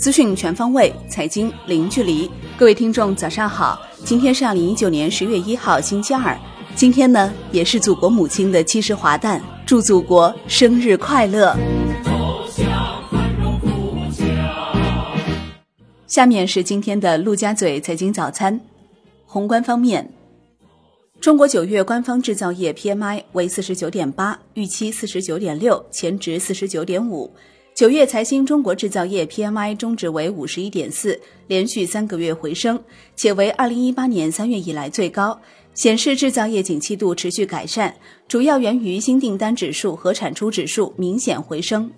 资讯全方位，财经零距离。各位听众，早上好！今天是二零一九年十月一号，星期二。今天呢，也是祖国母亲的七十华诞，祝祖国生日快乐！下面是今天的陆家嘴财经早餐。宏观方面，中国九月官方制造业 PMI 为四十九点八，预期四十九点六，前值四十九点五。九月财新中国制造业 PMI 终值为五十一点四，连续三个月回升，且为二零一八年三月以来最高，显示制造业景气度持续改善，主要源于新订单指数和产出指数明显回升。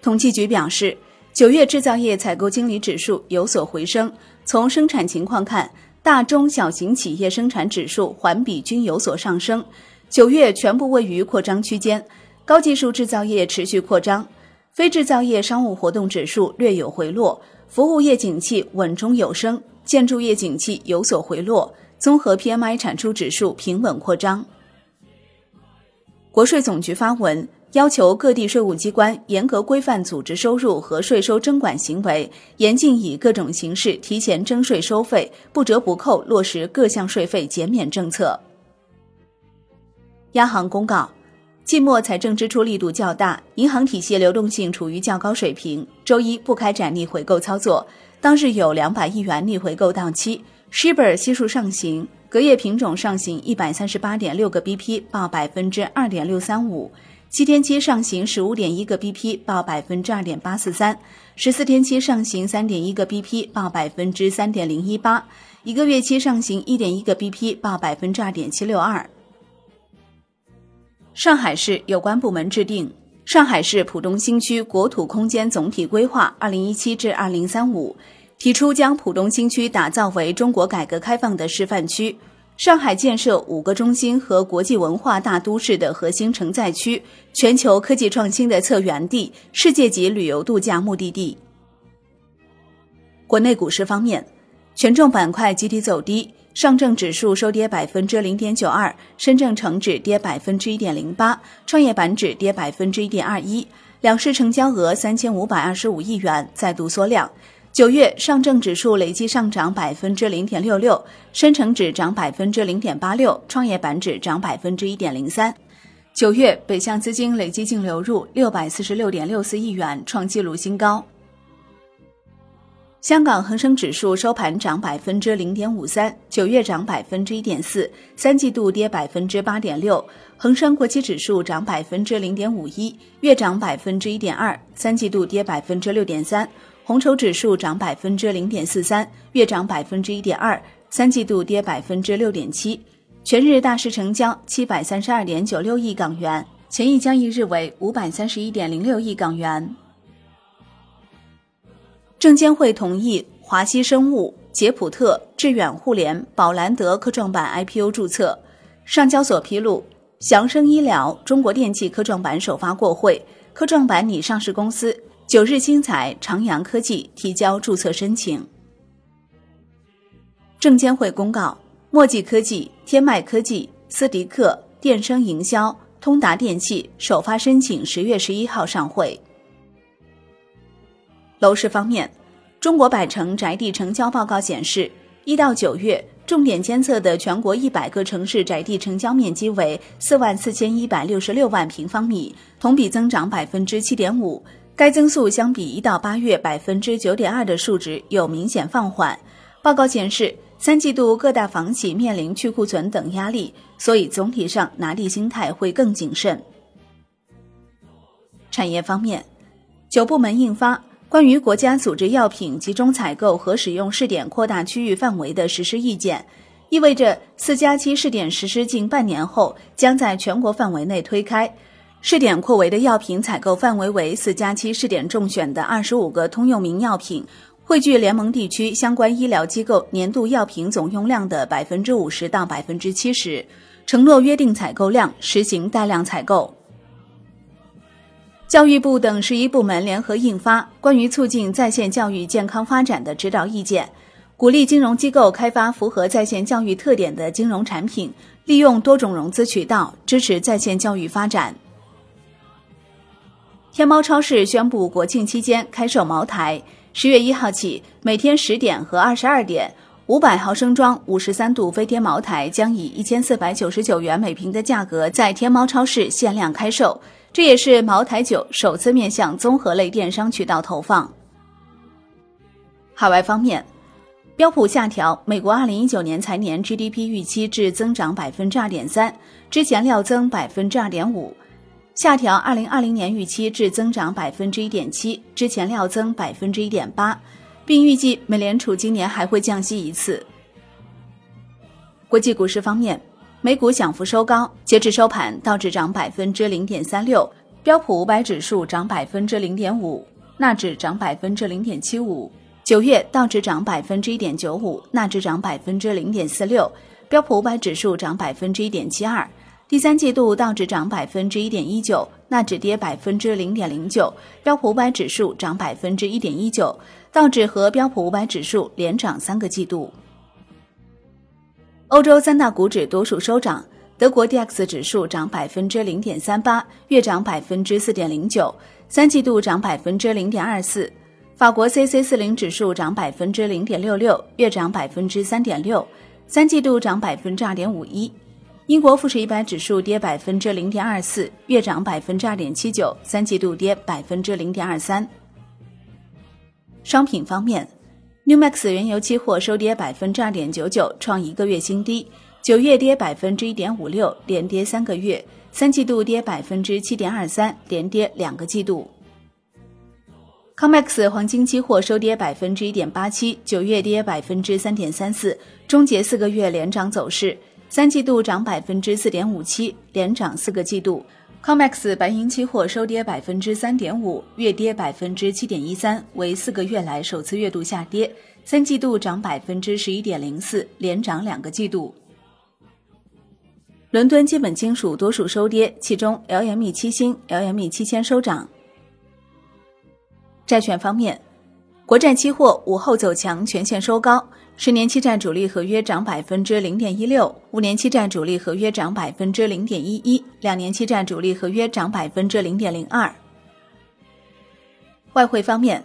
统计局表示，九月制造业采购经理指数有所回升，从生产情况看，大中小型企业生产指数环比均有所上升，九月全部位于扩张区间。高技术制造业持续扩张，非制造业商务活动指数略有回落，服务业景气稳中有升，建筑业景气有所回落，综合 PMI 产出指数平稳扩张。国税总局发文要求各地税务机关严格规范组织收入和税收征管行为，严禁以各种形式提前征税收费，不折不扣落实各项税费减免政策。央行公告。季末财政支出力度较大，银行体系流动性处于较高水平。周一不开展逆回购操作，当日有两百亿元逆回购到期。Shibor 悉数上行，隔夜品种上行一百三十八点六个 BP，报百分之二点六三五；七天期上行十五点一个 BP，报百分之二点八四三；十四天期上行三点一个 BP，报百分之三点零一八；一个月期上行一点一个 BP，报百分之二点七六二。上海市有关部门制定《上海市浦东新区国土空间总体规划（二零一七至二零三五）》，提出将浦东新区打造为中国改革开放的示范区，上海建设五个中心和国际文化大都市的核心承载区，全球科技创新的策源地，世界级旅游度假目的地。国内股市方面，权重板块集体走低。上证指数收跌百分之零点九二，深证成指跌百分之一点零八，创业板指跌百分之一点二一。两市成交额三千五百二十五亿元，再度缩量。九月上证指数累计上涨百分之零点六六，深成指涨百分之零点八六，创业板指涨百分之一点零三。九月北向资金累计净流入六百四十六点六四亿元，创纪录新高。香港恒生指数收盘涨百分之零点五三，九月涨百分之一点四，三季度跌百分之八点六。恒生国企指数涨百分之零点五一，月涨百分之一点二，三季度跌百分之六点三。红筹指数涨百分之零点四三，月涨百分之一点二，三季度跌百分之六点七。全日大市成交七百三十二点九六亿港元，前一交易日为五百三十一点零六亿港元。证监会同意华西生物、捷普特、致远互联、宝兰德科创板 IPO 注册。上交所披露，祥生医疗、中国电气科创板首发过会，科创板拟上市公司九日新材、长阳科技提交注册申请。证监会公告，墨迹科技、天迈科技、斯迪克、电声营销、通达电器首发申请十月十一号上会。楼市方面，中国百城宅地成交报告显示，一到九月重点监测的全国一百个城市宅地成交面积为四万四千一百六十六万平方米，同比增长百分之七点五。该增速相比一到八月百分之九点二的数值有明显放缓。报告显示，三季度各大房企面临去库存等压力，所以总体上拿地心态会更谨慎。产业方面，九部门印发。关于国家组织药品集中采购和使用试点扩大区域范围的实施意见，意味着四加七试点实施近半年后，将在全国范围内推开。试点扩围的药品采购范围为四加七试点中选的二十五个通用名药品，汇聚联盟地区相关医疗机构年度药品总用量的百分之五十到百分之七十，承诺约定采购量，实行带量采购。教育部等十一部门联合印发《关于促进在线教育健康发展的指导意见》，鼓励金融机构开发符合在线教育特点的金融产品，利用多种融资渠道支持在线教育发展。天猫超市宣布国庆期间开售茅台，十月一号起，每天十点和二十二点，五百毫升装五十三度飞天茅台将以一千四百九十九元每瓶的价格在天猫超市限量开售。这也是茅台酒首次面向综合类电商渠道投放。海外方面，标普下调美国二零一九年财年 GDP 预期至增长百分之二点三，之前料增百分之二点五。下调二零二零年预期至增长百分之一点七，之前料增百分之一点八，并预计美联储今年还会降息一次。国际股市方面，美股小幅收高，截至收盘，道指涨百分之零点三六，标普五百指数涨百分之零点五，纳指涨百分之零点七五。九月道指涨百分之一点九五，纳指涨百分之零点四六，标普五百指数涨百分之一点七二。第三季度道指涨百分之一点一九，纳指跌百分之零点零九，标普五百指数涨百分之一点一九，道指和标普五百指数连涨三个季度。欧洲三大股指多数收涨，德国 D X 指数涨百分之零点三八，月涨百分之四点零九，三季度涨百分之零点二四；法国 C C 四零指数涨百分之零点六六，月涨百分之三点六，三季度涨百分之二点五一。英国富时一百指数跌百分之零点二四，月涨百分之二点七九，三季度跌百分之零点二三。商品方面，New Max 原油期货收跌百分之二点九九，创一个月新低，九月跌百分之一点五六，连跌三个月，三季度跌百分之七点二三，连跌两个季度。Comex 黄金期货收跌百分之一点八七，九月跌百分之三点三四，终结四个月连涨走势。三季度涨百分之四点五七，连涨四个季度。Comex 白银期货收跌百分之三点五，月跌百分之七点一三，为四个月来首次月度下跌。三季度涨百分之十一点零四，连涨两个季度。伦敦基本金属多数收跌，其中 LME 七星、LME 七千收涨。债券方面，国债期货午后走强，全线收高。十年期债主力合约涨百分之零点一六，五年期债主力合约涨百分之零点一一，两年期债主力合约涨百分之零点零二。外汇方面，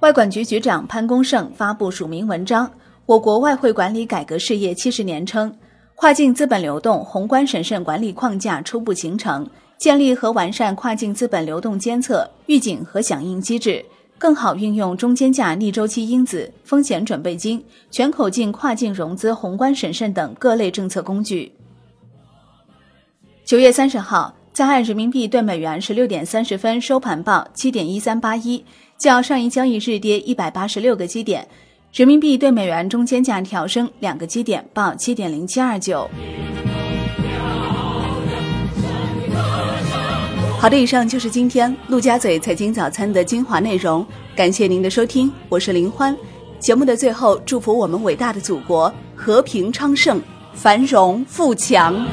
外管局局长潘功胜发布署名文章《我国外汇管理改革事业七十年》，称跨境资本流动宏观审慎管理框架初步形成，建立和完善跨境资本流动监测、预警和响应机制。更好运用中间价逆周期因子、风险准备金、全口径跨境融资宏观审慎等各类政策工具。九月三十号，在岸人民币对美元十六点三十分收盘报七点一三八一，较上一交易日跌一百八十六个基点，人民币对美元中间价调升两个基点，报七点零七二九。好的，以上就是今天陆家嘴财经早餐的精华内容，感谢您的收听，我是林欢。节目的最后，祝福我们伟大的祖国和平昌盛、繁荣富强。